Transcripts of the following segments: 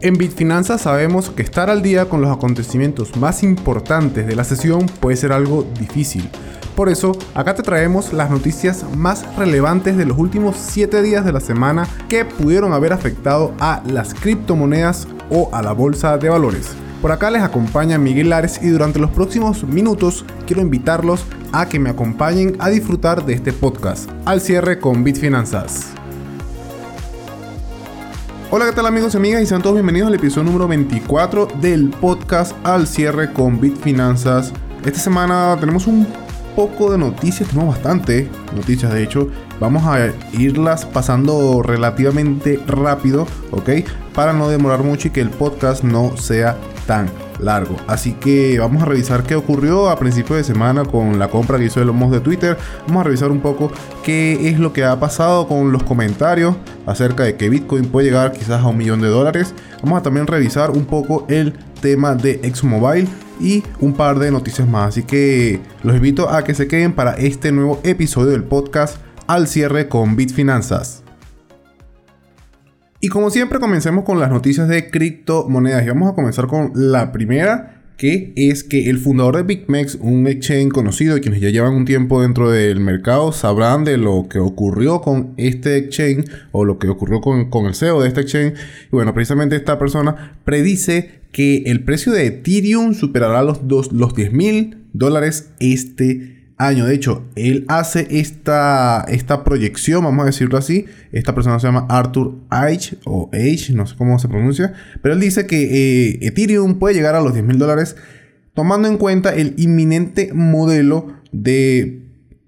En Bitfinanzas sabemos que estar al día con los acontecimientos más importantes de la sesión puede ser algo difícil. Por eso, acá te traemos las noticias más relevantes de los últimos 7 días de la semana que pudieron haber afectado a las criptomonedas o a la bolsa de valores. Por acá les acompaña Miguel Lares y durante los próximos minutos quiero invitarlos a que me acompañen a disfrutar de este podcast. Al cierre con Bitfinanzas. Hola, ¿qué tal amigos y amigas? Y sean todos bienvenidos al episodio número 24 del podcast Al cierre con Bitfinanzas. Esta semana tenemos un poco de noticias, tenemos bastante noticias de hecho. Vamos a irlas pasando relativamente rápido, ¿ok? Para no demorar mucho y que el podcast no sea tan largo. Así que vamos a revisar qué ocurrió a principio de semana con la compra que hizo el Moss de Twitter. Vamos a revisar un poco qué es lo que ha pasado con los comentarios acerca de que Bitcoin puede llegar quizás a un millón de dólares. Vamos a también revisar un poco el tema de ExxonMobil y un par de noticias más. Así que los invito a que se queden para este nuevo episodio del podcast al cierre con Bitfinanzas. Y como siempre comencemos con las noticias de criptomonedas y vamos a comenzar con la primera que es que el fundador de BigMex, un exchange conocido y quienes ya llevan un tiempo dentro del mercado, sabrán de lo que ocurrió con este exchange o lo que ocurrió con, con el CEO de este exchange. Y bueno, precisamente esta persona predice que el precio de Ethereum superará los, los 10 mil dólares este año. De hecho, él hace esta, esta proyección, vamos a decirlo así. Esta persona se llama Arthur H o H, no sé cómo se pronuncia. Pero él dice que eh, Ethereum puede llegar a los 10 mil dólares tomando en cuenta el inminente modelo de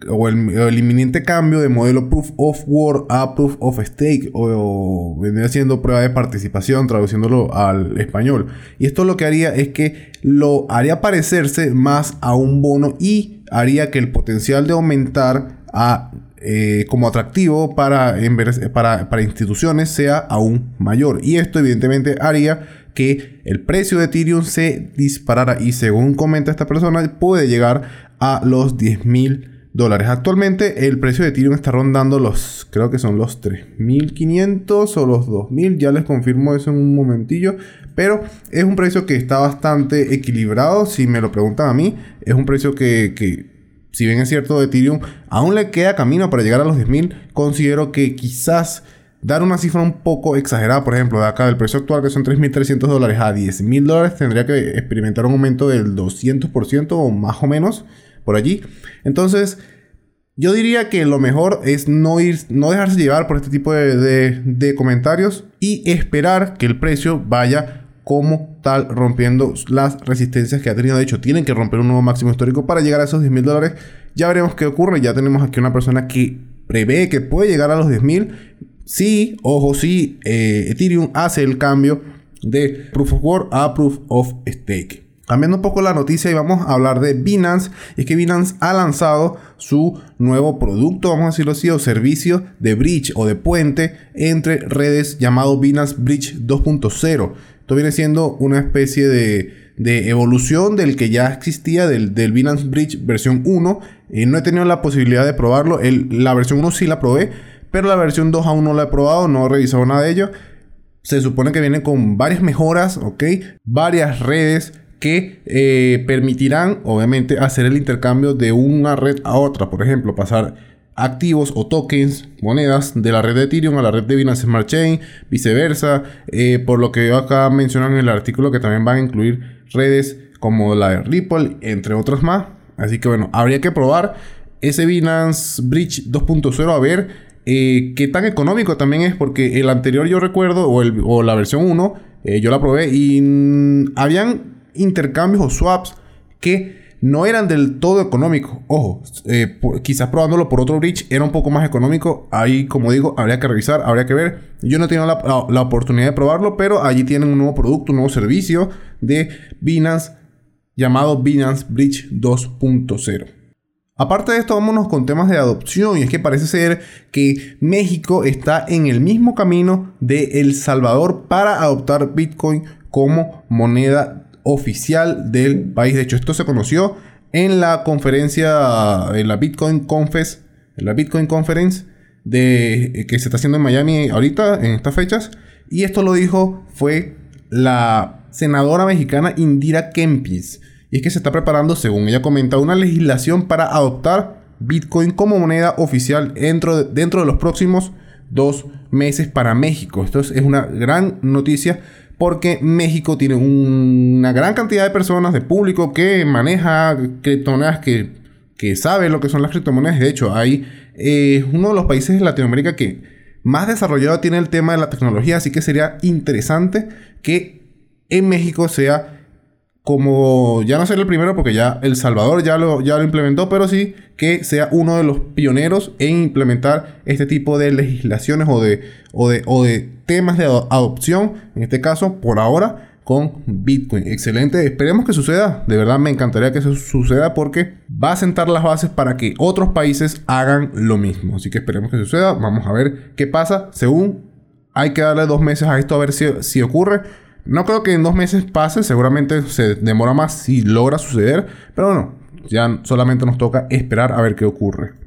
o el, inminente cambio de modelo Proof of Work a Proof of Stake o, vendría siendo prueba de participación traduciéndolo al español. Y esto lo que haría es que lo haría parecerse más a un bono y haría que el potencial de aumentar a, eh, como atractivo para, para, para instituciones sea aún mayor. Y esto evidentemente haría que el precio de Ethereum se disparara y según comenta esta persona puede llegar a los 10 mil dólares. Actualmente el precio de Ethereum está rondando los, creo que son los 3.500 o los 2.000, ya les confirmo eso en un momentillo, pero es un precio que está bastante equilibrado, si me lo preguntan a mí, es un precio que, que si bien es cierto de Ethereum, aún le queda camino para llegar a los 10.000, considero que quizás dar una cifra un poco exagerada, por ejemplo, de acá del precio actual que son 3.300 dólares a 10.000 dólares, tendría que experimentar un aumento del 200% o más o menos por allí. Entonces, yo diría que lo mejor es no ir, no dejarse llevar por este tipo de, comentarios y esperar que el precio vaya como tal rompiendo las resistencias que ha tenido. De hecho, tienen que romper un nuevo máximo histórico para llegar a esos 10 mil dólares. Ya veremos qué ocurre. Ya tenemos aquí una persona que prevé que puede llegar a los 10 mil. Sí, ojo, sí, eh, Ethereum hace el cambio de Proof of Work a Proof of Stake. Cambiando un poco la noticia y vamos a hablar de Binance. Es que Binance ha lanzado su nuevo producto, vamos a decirlo así, o servicio de bridge o de puente entre redes llamado Binance Bridge 2.0. Esto viene siendo una especie de, evolución del que ya existía, del, Binance Bridge versión 1. Eh, no he tenido la posibilidad de probarlo. la versión 1 sí la probé, pero la versión 2 aún no la he probado, no he revisado nada de ello. Se supone que viene con varias mejoras, ¿ok? Varias redes que eh, permitirán, obviamente, hacer el intercambio de una red a otra. Por ejemplo, pasar activos o tokens, monedas de la red de Ethereum a la red de Binance Smart Chain, viceversa. Eh, por lo que acá mencionan en el artículo que también van a incluir redes como la de Ripple, entre otras más. Así que bueno, habría que probar ese Binance Bridge 2.0 a ver eh, qué tan económico también es, porque el anterior yo recuerdo, o la versión 1, yo la probé y mm, habían intercambios o swaps que no eran del todo económicos. Ojo, eh, quizás probándolo por otro bridge era un poco más económico. Ahí, como digo, habría que revisar, habría que ver. Yo no he tenido la, oportunidad de probarlo, pero allí tienen un nuevo producto, un nuevo servicio de Binance llamado Binance Bridge 2.0. Aparte de esto, vámonos con temas de adopción. Y es que parece ser que México está en el mismo camino de El Salvador para adoptar Bitcoin como moneda oficial del país. De hecho, esto se conoció en la conferencia, en la Bitcoin Confess, en la Bitcoin Conference de, que se está haciendo en Miami ahorita, en estas fechas. Y esto lo dijo fue la senadora mexicana Indira Kempis. Y es que se está preparando, según ella comenta, una legislación para adoptar Bitcoin como moneda oficial dentro de, dentro de los próximos dos meses para México. Esto es, una gran noticia porque México tiene una gran cantidad de personas, de público que maneja criptomonedas, que, que sabe lo que son las criptomonedas. De hecho, hay eh, uno de los países de Latinoamérica que más desarrollado tiene el tema de la tecnología, así que sería interesante que en México sea como ya no ser el primero porque ya El Salvador ya lo, ya lo implementó, pero sí que sea uno de los pioneros en implementar este tipo de legislaciones o de, o de, o de temas de adopción, en este caso por ahora con Bitcoin. Excelente, esperemos que suceda, de verdad me encantaría que eso suceda porque va a sentar las bases para que otros países hagan lo mismo. Así que esperemos que suceda, vamos a ver qué pasa, según hay que darle dos meses a esto a ver si, si ocurre. No creo que en dos meses pase, seguramente se demora más si logra suceder, pero bueno, ya solamente nos toca esperar a ver qué ocurre.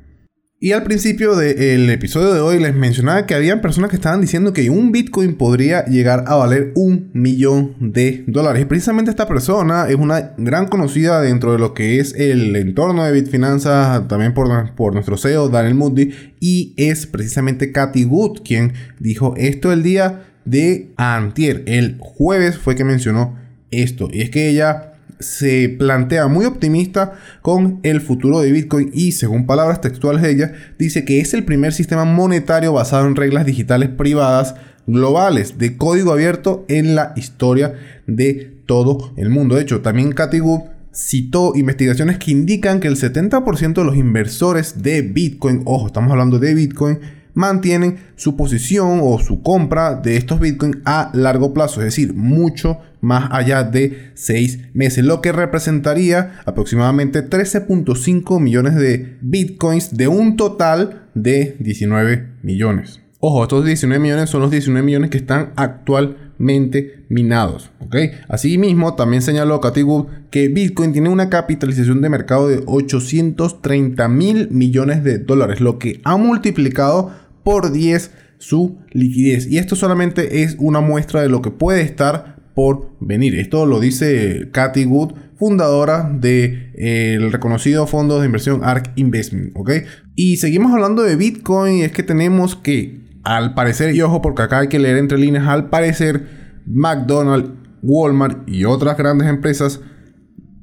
Y al principio del episodio de hoy les mencionaba que había personas que estaban diciendo que un Bitcoin podría llegar a valer un millón de dólares. Y precisamente esta persona es una gran conocida dentro de lo que es el entorno de Bitfinanzas, también por, por nuestro CEO Daniel Moody, y es precisamente Katy Wood quien dijo esto el día de Antier. El jueves fue que mencionó esto. Y es que ella se plantea muy optimista con el futuro de Bitcoin y según palabras textuales de ella, dice que es el primer sistema monetario basado en reglas digitales privadas globales de código abierto en la historia de todo el mundo. De hecho, también Cathy Wood citó investigaciones que indican que el 70% de los inversores de Bitcoin, ojo, estamos hablando de Bitcoin, mantienen su posición o su compra de estos bitcoins a largo plazo, es decir, mucho más allá de 6 meses, lo que representaría aproximadamente 13.5 millones de bitcoins de un total de 19 millones. Ojo, estos 19 millones son los 19 millones que están actualmente minados. ¿ok? Asimismo, también señaló Cathy Wood que Bitcoin tiene una capitalización de mercado de 830 mil millones de dólares, lo que ha multiplicado por 10 su liquidez. Y esto solamente es una muestra de lo que puede estar por venir. Esto lo dice Cathy Wood, fundadora del de, eh, reconocido fondo de inversión ARK Investment. ¿ok? Y seguimos hablando de Bitcoin. Y es que tenemos que al parecer, y ojo porque acá hay que leer entre líneas, al parecer McDonald's, Walmart y otras grandes empresas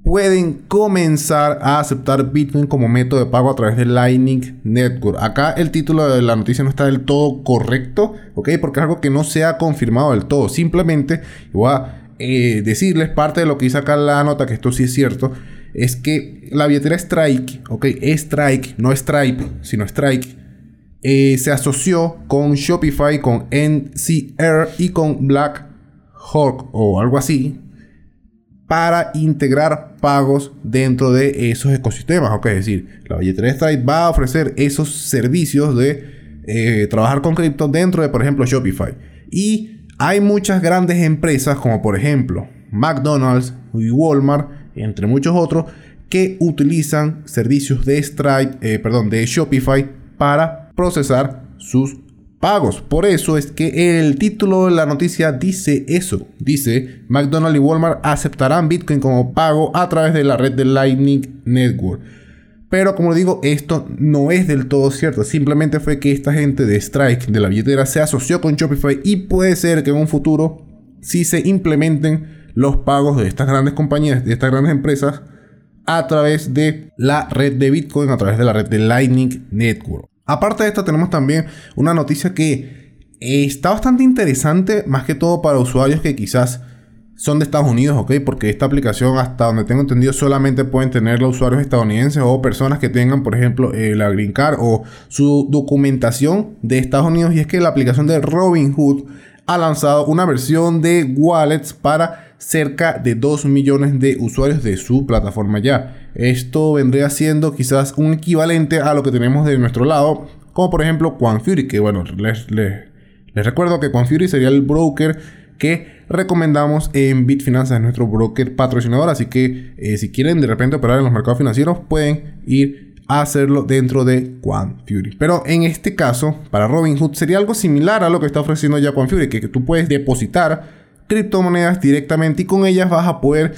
pueden comenzar a aceptar Bitcoin como método de pago a través de Lightning Network. Acá el título de la noticia no está del todo correcto, ¿ok? Porque es algo que no se ha confirmado del todo. Simplemente voy a eh, decirles parte de lo que dice acá la nota, que esto sí es cierto, es que la billetera Strike, ¿ok? Strike, no Stripe, sino Strike eh, se asoció con Shopify, con NCR y con Black Hawk o algo así para integrar pagos dentro de esos ecosistemas. es decir, la billetera Stripe va a ofrecer esos servicios de eh, trabajar con cripto dentro de, por ejemplo, Shopify. Y hay muchas grandes empresas, como por ejemplo McDonald's y Walmart, entre muchos otros, que utilizan servicios de Stripe, eh, perdón, de Shopify para procesar sus pagos. Por eso es que el título de la noticia dice eso. Dice, McDonald's y Walmart aceptarán Bitcoin como pago a través de la red de Lightning Network. Pero como digo, esto no es del todo cierto. Simplemente fue que esta gente de Strike, de la billetera, se asoció con Shopify y puede ser que en un futuro si se implementen los pagos de estas grandes compañías, de estas grandes empresas, a través de la red de Bitcoin, a través de la red de Lightning Network. Aparte de esto, tenemos también una noticia que está bastante interesante, más que todo para usuarios que quizás son de Estados Unidos, ¿ok? Porque esta aplicación, hasta donde tengo entendido, solamente pueden tener los usuarios estadounidenses o personas que tengan, por ejemplo, la Green Card o su documentación de Estados Unidos. Y es que la aplicación de Robinhood ha lanzado una versión de wallets para cerca de 2 millones de usuarios de su plataforma ya. Esto vendría siendo quizás un equivalente a lo que tenemos de nuestro lado, como por ejemplo Fury, que bueno, les, les, recuerdo que Fury sería el broker que recomendamos en Bitfinanzas, es nuestro broker patrocinador, así que eh, si quieren de repente operar en los mercados financieros pueden ir a hacerlo dentro de Fury. Pero en este caso, para Robinhood sería algo similar a lo que está ofreciendo ya Fury, que, que tú puedes depositar criptomonedas directamente y con ellas vas a poder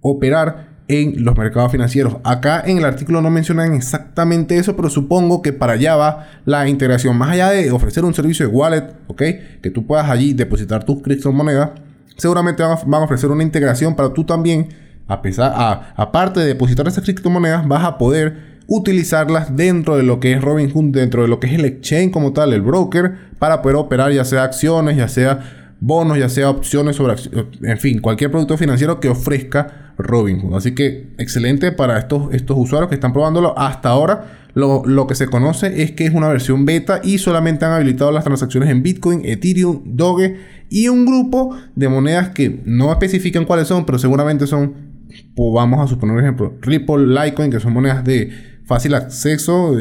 operar en los mercados financieros. Acá en el artículo no mencionan exactamente eso, pero supongo que para allá va la integración. Más allá de ofrecer un servicio de wallet, ¿ok? Que tú puedas allí depositar tus criptomonedas, seguramente van a, ofrecer una integración para tú también, a pesar, aparte de depositar esas criptomonedas, vas a poder utilizarlas dentro de lo que es Robinhood, dentro de lo que es el exchange como tal, el broker, para poder operar ya sea acciones, ya sea bonos, ya sea opciones sobre, en fin, cualquier producto financiero que ofrezca Robinhood. Así que excelente para estos, estos usuarios que están probándolo. Hasta ahora lo, que se conoce es que es una versión beta y solamente han habilitado las transacciones en Bitcoin, Ethereum, Doge y un grupo de monedas que no especifican cuáles son, pero seguramente son, pues vamos a suponer un ejemplo, Ripple, Litecoin, que son monedas de fácil acceso,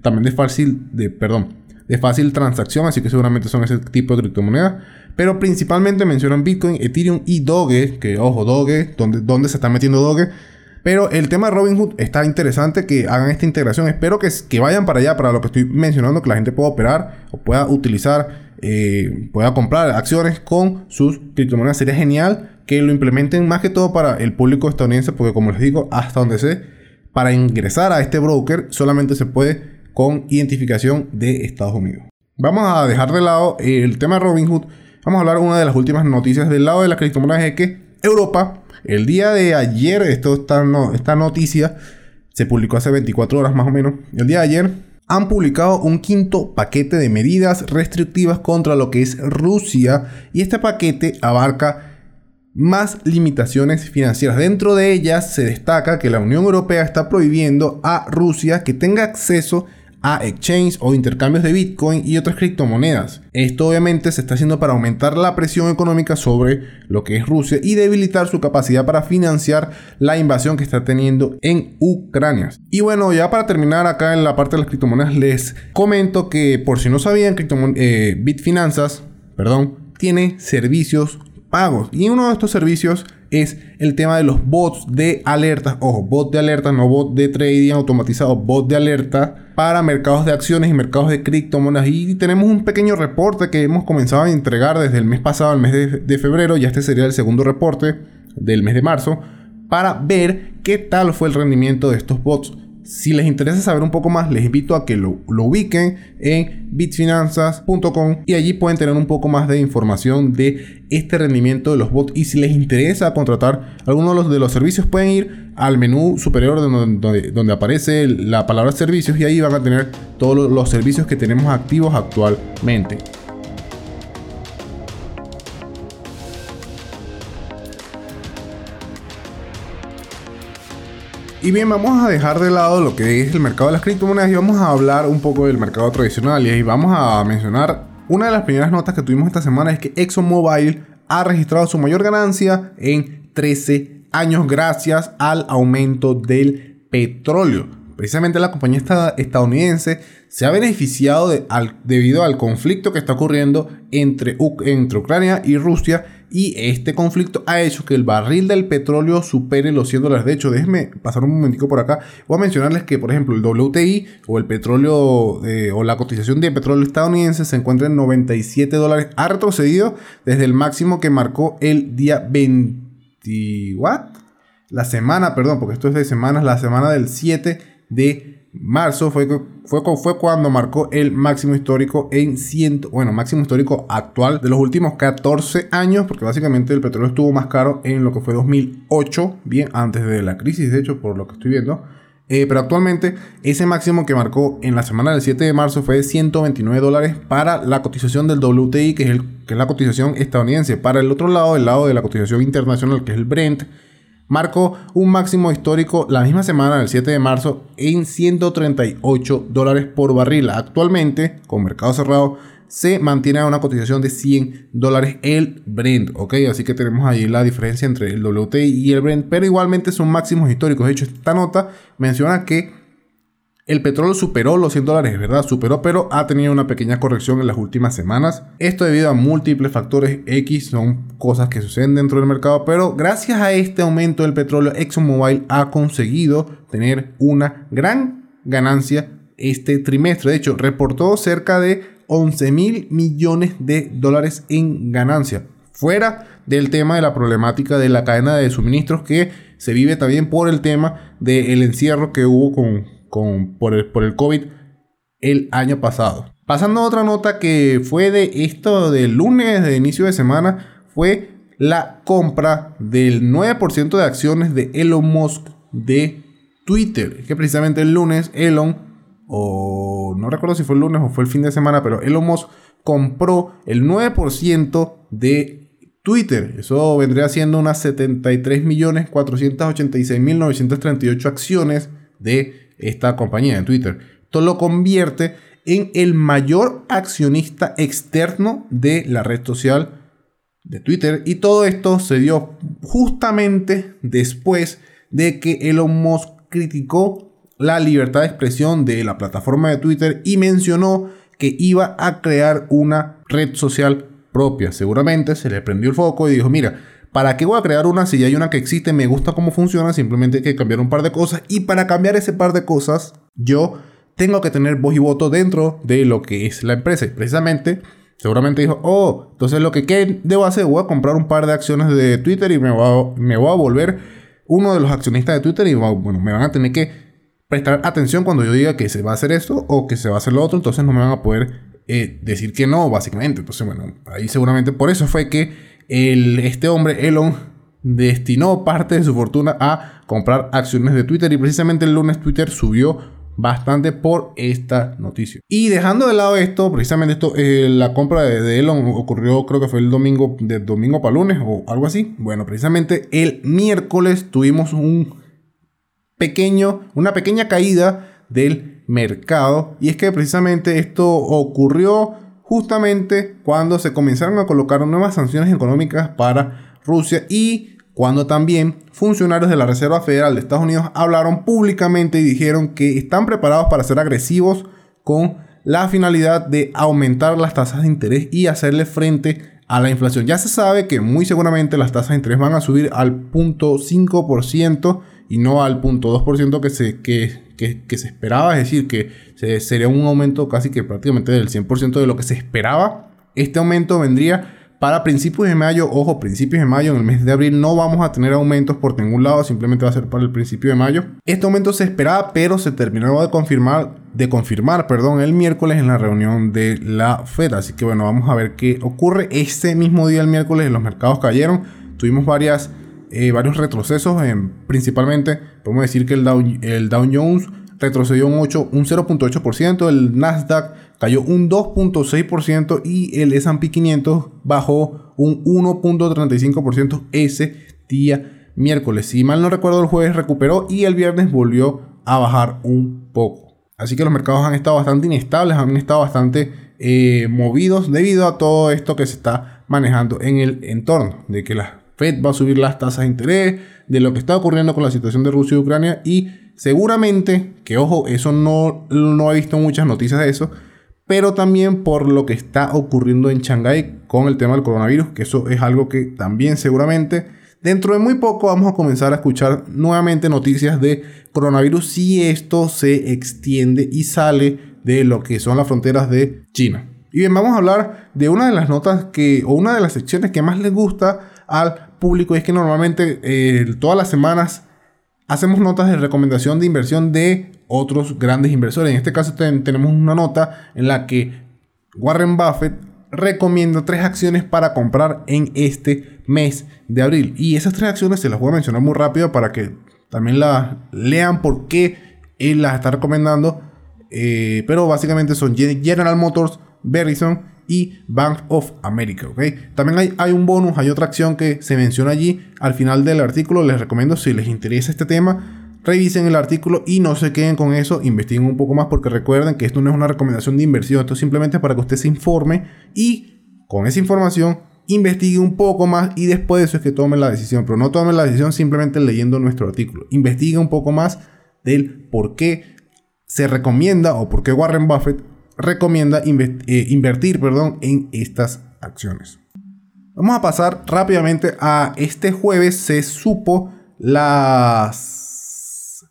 también de fácil, de, perdón, de fácil transacción, así que seguramente son ese tipo de criptomonedas. Pero principalmente mencionan Bitcoin, Ethereum y Doge, que ojo, Doge, donde, donde se está metiendo Doge. Pero el tema de Robinhood está interesante que hagan esta integración. Espero que, que vayan para allá, para lo que estoy mencionando, que la gente pueda operar o pueda utilizar, eh, pueda comprar acciones con sus criptomonedas. Sería genial que lo implementen más que todo para el público estadounidense, porque como les digo, hasta donde sé, para ingresar a este broker solamente se puede con identificación de Estados Unidos. Vamos a dejar de lado el tema de Robinhood. Vamos a hablar de una de las últimas noticias del lado de las criptomonedas es que Europa, el día de ayer, esto está, esta noticia se publicó hace 24 horas más o menos. El día de ayer han publicado un quinto paquete de medidas restrictivas contra lo que es Rusia y este paquete abarca más limitaciones financieras. Dentro de ellas se destaca que la Unión Europea está prohibiendo a Rusia que tenga acceso exchange o intercambios de Bitcoin y otras criptomonedas. Esto obviamente se está haciendo para aumentar la presión económica sobre lo que es Rusia y debilitar su capacidad para financiar la invasión que está teniendo en Ucrania. Y bueno, ya para terminar acá en la parte de las criptomonedas les comento que por si no sabían, eh, Bitfinanzas, perdón, tiene servicios pagos. Y uno de estos servicios es el tema de los bots de alertas. Ojo, bot de alerta, no bot de trading automatizado, bot de alerta para mercados de acciones y mercados de criptomonedas. Y tenemos un pequeño reporte que hemos comenzado a entregar desde el mes pasado, el mes de, de febrero. Ya este sería el segundo reporte del mes de marzo. Para ver qué tal fue el rendimiento de estos bots. Si les interesa saber un poco más, les invito a que lo, ubiquen en bitfinanzas.com y allí pueden tener un poco más de información de este rendimiento de los bots. Y si les interesa contratar alguno de los, servicios, pueden ir al menú superior donde, donde aparece la palabra servicios y ahí van a tener todos los servicios que tenemos activos actualmente. Y bien, vamos a dejar de lado lo que es el mercado de las criptomonedas y vamos a hablar un poco del mercado tradicional. Y vamos a mencionar una de las primeras notas que tuvimos esta semana es que ExxonMobil ha registrado su mayor ganancia en 13 años gracias al aumento del petróleo. Precisamente la compañía estadounidense se ha beneficiado debido al conflicto que está ocurriendo entre, entre Ucrania y Rusia y este conflicto ha hecho que el barril del petróleo supere los 100 dólares. De hecho, déjenme pasar un momentico por acá. Voy a mencionarles que, por ejemplo, el WTI o el petróleo eh, o la cotización de petróleo estadounidense se encuentra en 97 dólares. Ha retrocedido desde el máximo que marcó el día 20... ¿What? La semana, perdón, porque esto es de semanas, la semana del 7 de marzo fue, fue, fue cuando marcó el máximo histórico en 100, bueno, máximo histórico actual de los últimos 14 años, porque básicamente el petróleo estuvo más caro en lo que fue 2008, bien antes de la crisis, de hecho, por lo que estoy viendo. Eh, pero actualmente ese máximo que marcó en la semana del 7 de marzo fue de 129 dólares para la cotización del WTI, que es, el, que es la cotización estadounidense. Para el otro lado, el lado de la cotización internacional, que es el Brent, marcó un máximo histórico la misma semana, el 7 de marzo, en 138 dólares por barril. Actualmente, con mercado cerrado, se mantiene a una cotización de 100 dólares el Brent, ¿ok? Así que tenemos ahí la diferencia entre el WTI y el Brent, pero igualmente son máximos históricos. De hecho, esta nota menciona que el petróleo superó los 100 dólares, ¿verdad? Superó, pero ha tenido una pequeña corrección en las últimas semanas. Esto debido a múltiples factores X, son cosas que suceden dentro del mercado, pero gracias a este aumento del petróleo, ExxonMobil ha conseguido tener una gran ganancia este trimestre. De hecho, reportó cerca de 11 mil millones de dólares en ganancia Fuera del tema de la problemática de la cadena de suministros que se vive también por el tema del encierro que hubo con, por, el, por el COVID el año pasado. Pasando a otra nota que fue de esto del lunes, de inicio de semana, fue la compra del 9% de acciones de Elon Musk de Twitter. Es que precisamente el lunes Elon, o no recuerdo si fue el lunes o fue el fin de semana, pero Elon Musk compró el 9% de Twitter. Eso vendría siendo unas 73.486.938 acciones de esta compañía de Twitter. Esto lo convierte en el mayor accionista externo de la red social de Twitter. Y todo esto se dio justamente después de que Elon Musk criticó la libertad de expresión de la plataforma de Twitter y mencionó que iba a crear una red social propia. Seguramente se le prendió el foco y dijo, mira, ¿para qué voy a crear una si ya hay una que existe? Me gusta cómo funciona, simplemente hay que cambiar un par de cosas. Y para cambiar ese par de cosas, yo tengo que tener voz y voto dentro de lo que es la empresa. Y precisamente, seguramente dijo, oh, entonces lo que ¿qué debo hacer, voy a comprar un par de acciones de Twitter y me voy a, me voy a volver uno de los accionistas de Twitter y bueno, me van a tener que prestar atención cuando yo diga que se va a hacer esto o que se va a hacer lo otro, entonces no me van a poder eh, decir que no, básicamente. Entonces, bueno, ahí seguramente por eso fue que el, este hombre, Elon, destinó parte de su fortuna a comprar acciones de Twitter y precisamente el lunes Twitter subió bastante por esta noticia. Y dejando de lado esto, precisamente esto, eh, la compra de, Elon ocurrió creo que fue el domingo, de domingo para lunes o algo así. Bueno, precisamente el miércoles tuvimos un pequeño, una pequeña caída del mercado. Y es que precisamente esto ocurrió justamente cuando se comenzaron a colocar nuevas sanciones económicas para Rusia y cuando también funcionarios de la Reserva Federal de Estados Unidos hablaron públicamente y dijeron que están preparados para ser agresivos con la finalidad de aumentar las tasas de interés y hacerle frente a la inflación. Ya se sabe que muy seguramente las tasas de interés van a subir al 0.5% y no al 0.2% que se, que que, se esperaba, es decir, que sería un aumento casi que prácticamente del 100% de lo que se esperaba. Este aumento vendría para principios de mayo, ojo, principios de mayo, en el mes de abril no vamos a tener aumentos por ningún lado, simplemente va a ser para el principio de mayo. Este aumento se esperaba, pero se terminó de confirmar, de confirmar, perdón, el miércoles en la reunión de la Fed. Así que bueno, vamos a ver qué ocurre. Este mismo día, el miércoles, los mercados cayeron. Tuvimos varias eh, varios retrocesos, en, principalmente podemos decir que el Dow, Jones retrocedió un, 8, un 0.8%, el Nasdaq cayó un 2.6% y el S&P 500 bajó un 1.35% ese día miércoles. Si mal no recuerdo, el jueves recuperó y el viernes volvió a bajar un poco. Así que los mercados han estado bastante inestables, han estado bastante eh, movidos debido a todo esto que se está manejando en el entorno, de que las Fed va a subir las tasas de interés, de lo que está ocurriendo con la situación de Rusia y Ucrania y seguramente, que ojo, eso no, no he visto muchas noticias de eso, pero también por lo que está ocurriendo en Shanghái con el tema del coronavirus, que eso es algo que también seguramente dentro de muy poco vamos a comenzar a escuchar nuevamente noticias de coronavirus si esto se extiende y sale de lo que son las fronteras de China. Y bien, vamos a hablar de una de las notas que, o una de las secciones que más les gusta al público. Es que normalmente eh, todas las semanas hacemos notas de recomendación de inversión de otros grandes inversores. En este caso tenemos una nota en la que Warren Buffett recomienda tres acciones para comprar en este mes de abril. Y esas tres acciones se las voy a mencionar muy rápido para que también las lean por qué él las está recomendando. Eh, pero básicamente son General Motors, Verizon y Bank of America. También hay, hay, un bonus, hay otra acción que se menciona allí al final del artículo. Les recomiendo si les interesa este tema, revisen el artículo y no se queden con eso, investiguen un poco más porque recuerden que esto no es una recomendación de inversión, esto es simplemente para que usted se informe y con esa información investigue un poco más y después de eso es que tomen la decisión. Pero no tomen la decisión simplemente leyendo nuestro artículo. Investigue un poco más del por qué se recomienda o por qué Warren Buffett recomienda eh, invertir perdón, en estas acciones. Vamos a pasar rápidamente a este jueves se supo las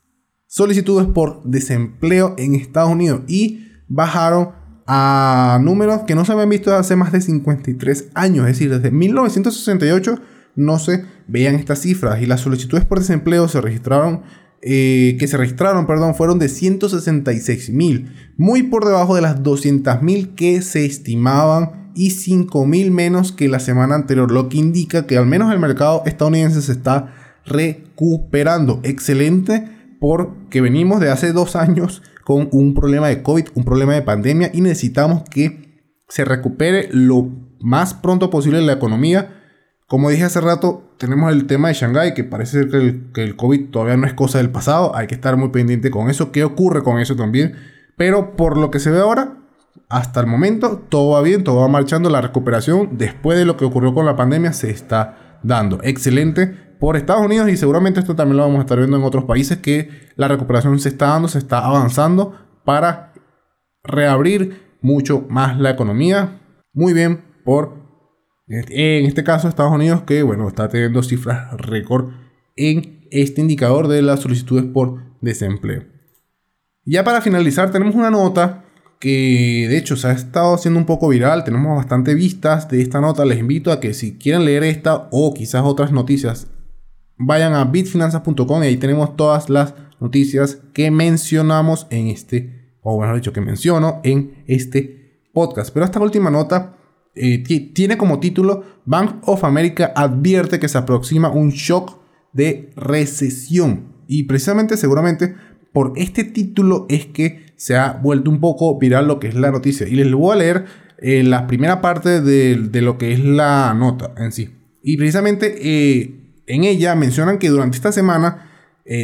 solicitudes por desempleo en Estados Unidos y bajaron a números que no se habían visto hace más de 53 años, es decir, desde 1968 no se veían estas cifras y las solicitudes por desempleo se registraron eh, que se registraron, perdón, fueron de 166 mil, muy por debajo de las 200 mil que se estimaban y 5 mil menos que la semana anterior, lo que indica que al menos el mercado estadounidense se está recuperando. Excelente porque venimos de hace dos años con un problema de COVID, un problema de pandemia y necesitamos que se recupere lo más pronto posible la economía como dije hace rato, tenemos el tema de Shanghái, que parece ser que el, que el, COVID todavía no es cosa del pasado. Hay que estar muy pendiente con eso. ¿Qué ocurre con eso también? Pero por lo que se ve ahora, hasta el momento, todo va bien, todo va marchando. La recuperación después de lo que ocurrió con la pandemia se está dando. Excelente por Estados Unidos y seguramente esto también lo vamos a estar viendo en otros países que la recuperación se está dando, se está avanzando para reabrir mucho más la economía. Muy bien por en este caso, Estados Unidos, que bueno, está teniendo cifras récord en este indicador de las solicitudes por desempleo. Ya para finalizar, tenemos una nota que de hecho se ha estado haciendo un poco viral, tenemos bastante vistas de esta nota, les invito a que si quieren leer esta o quizás otras noticias, vayan a bitfinanzas.com y ahí tenemos todas las noticias que mencionamos en este, o bueno, dicho que menciono en este podcast. Pero esta última nota eh, tiene como título Bank of America advierte que se aproxima un shock de recesión. Y precisamente seguramente por este título es que se ha vuelto un poco viral lo que es la noticia. Y les voy a leer eh, la primera parte de, lo que es la nota en sí. Y precisamente eh, en ella mencionan que durante esta semana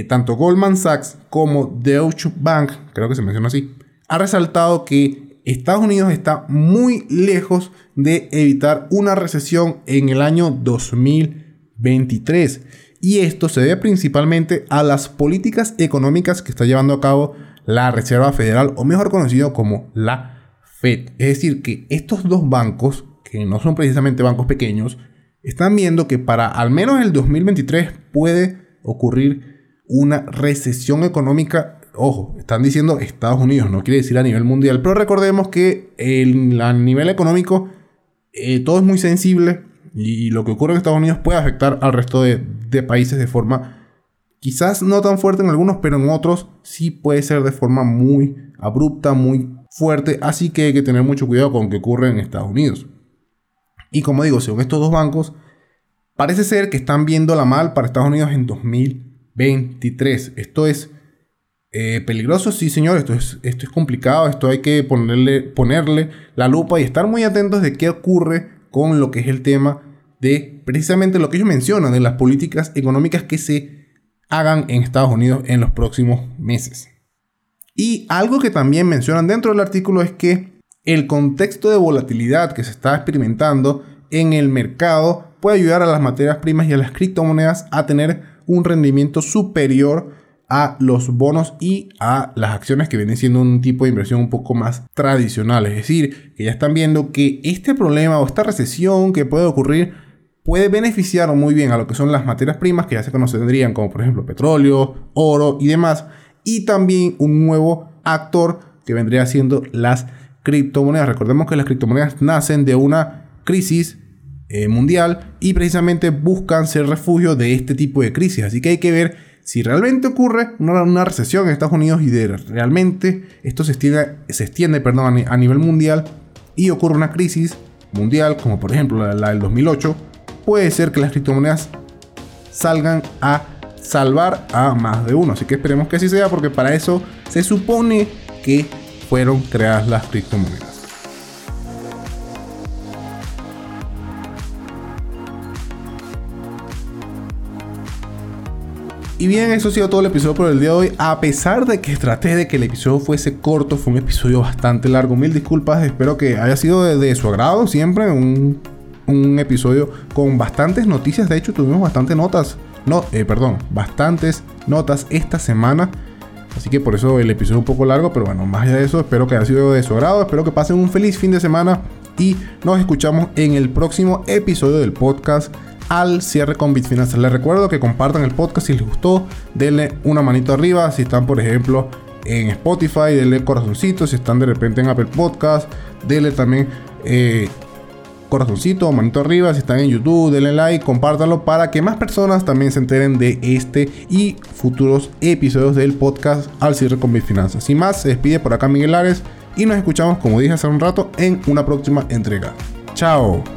tanto Goldman Sachs como Deutsche Bank, creo que se menciona así, ha resaltado que Estados Unidos está muy lejos de evitar una recesión en el año 2023. Y esto se debe principalmente a las políticas económicas que está llevando a cabo la Reserva Federal, o mejor conocido como la Fed. Es decir, que estos dos bancos, que no son precisamente bancos pequeños, están viendo que para al menos el 2023 puede ocurrir una recesión económica ojo, están diciendo Estados Unidos, no quiere decir a nivel mundial, pero recordemos que a nivel económico eh, todo es muy sensible y lo que ocurre en Estados Unidos puede afectar al resto de, países de forma quizás no tan fuerte en algunos, pero en otros sí puede ser de forma muy abrupta, muy fuerte, así que hay que tener mucho cuidado con lo que ocurre en Estados Unidos. Y como digo, según estos dos bancos, parece ser que están viendo la mal para Estados Unidos en 2023. Esto es eh, peligroso, sí señor, esto es, esto es complicado, esto hay que ponerle, ponerle la lupa y estar muy atentos de qué ocurre con lo que es el tema de precisamente lo que ellos mencionan, de las políticas económicas que se hagan en Estados Unidos en los próximos meses. Y algo que también mencionan dentro del artículo es que el contexto de volatilidad que se está experimentando en el mercado puede ayudar a las materias primas y a las criptomonedas a tener un rendimiento superior a los bonos y a las acciones que vienen siendo un tipo de inversión un poco más tradicional. Es decir, que ya están viendo que este problema o esta recesión que puede ocurrir puede beneficiar muy bien a lo que son las materias primas que ya se conocerían como por ejemplo petróleo, oro y demás. Y también un nuevo actor que vendría siendo las criptomonedas. Recordemos que las criptomonedas nacen de una crisis eh, mundial y precisamente buscan ser refugio de este tipo de crisis. Así que hay que ver si realmente ocurre una, recesión en Estados Unidos y de realmente esto se extiende, a, nivel mundial y ocurre una crisis mundial, como por ejemplo la, del 2008, puede ser que las criptomonedas salgan a salvar a más de uno. Así que esperemos que así sea, porque para eso se supone que fueron creadas las criptomonedas. Y bien, eso ha sido todo el episodio por el día de hoy. A pesar de que traté de que el episodio fuese corto, fue un episodio bastante largo. Mil disculpas, espero que haya sido de, su agrado siempre. Un, un, episodio con bastantes noticias. De hecho, tuvimos bastantes notas. No, eh, perdón, bastantes notas esta semana. Así que por eso el episodio es un poco largo. Pero bueno, más allá de eso, espero que haya sido de su agrado. Espero que pasen un feliz fin de semana. Y nos escuchamos en el próximo episodio del podcast al cierre con Bitfinanzas. Les recuerdo que compartan el podcast si les gustó, denle una manito arriba. Si están, por ejemplo, en Spotify, denle corazoncito. Si están de repente en Apple Podcast, denle también eh, corazoncito, manito arriba. Si están en YouTube, denle like, compártanlo para que más personas también se enteren de este y futuros episodios del podcast Al cierre con mis finanzas. Sin más, se despide por acá Miguel Ares y nos escuchamos, como dije hace un rato, en una próxima entrega. Chao.